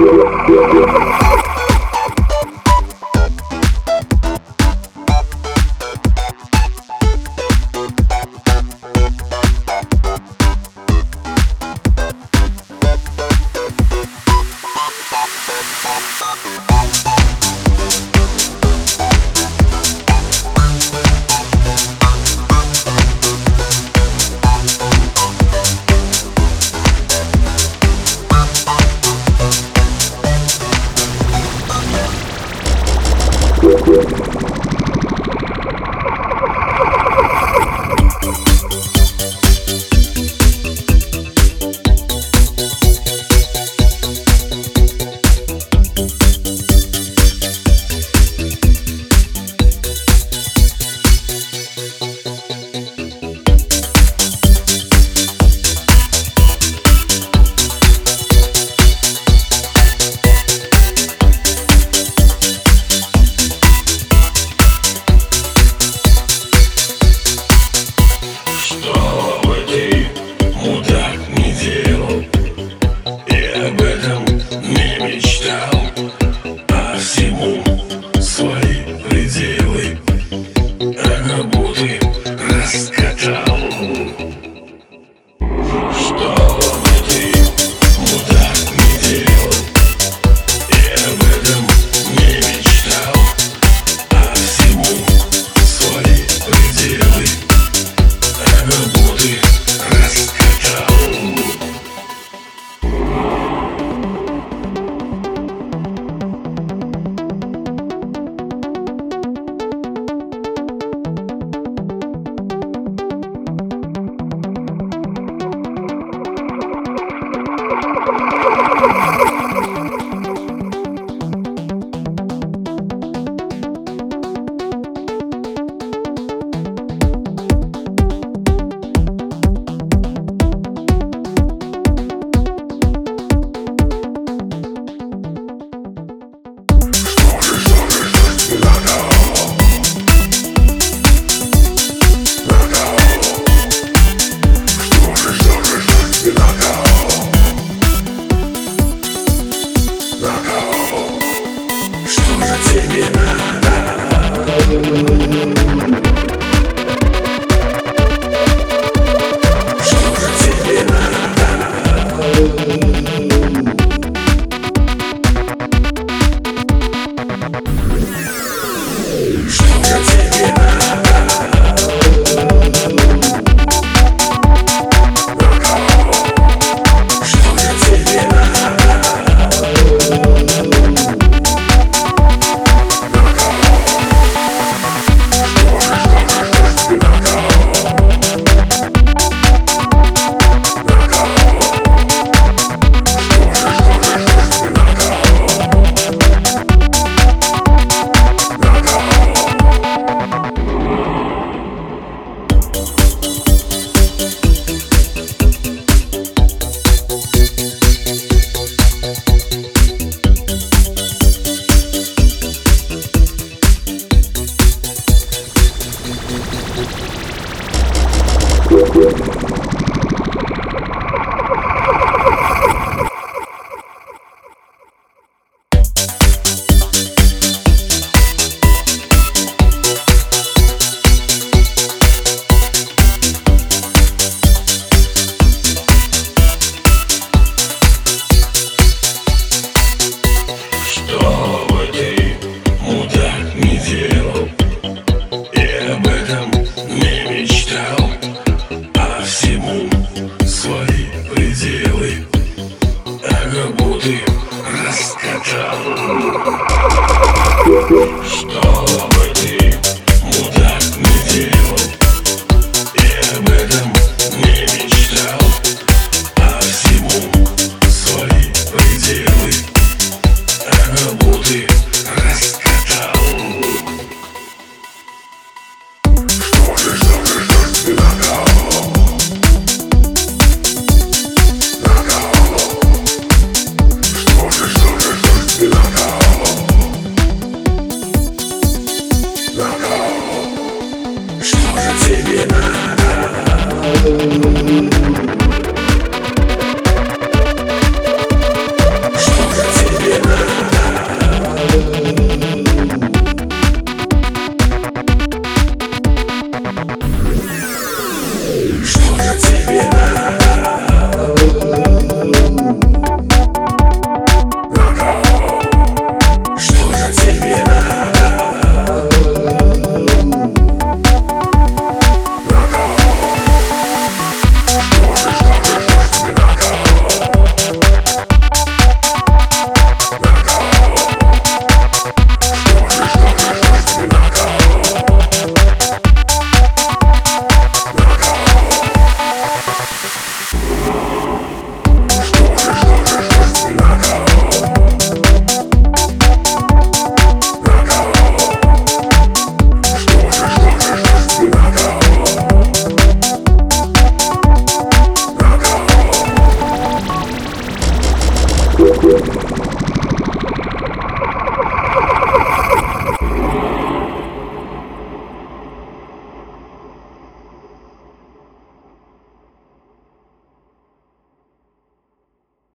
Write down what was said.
Yeah yeah yeah Ee, yeah.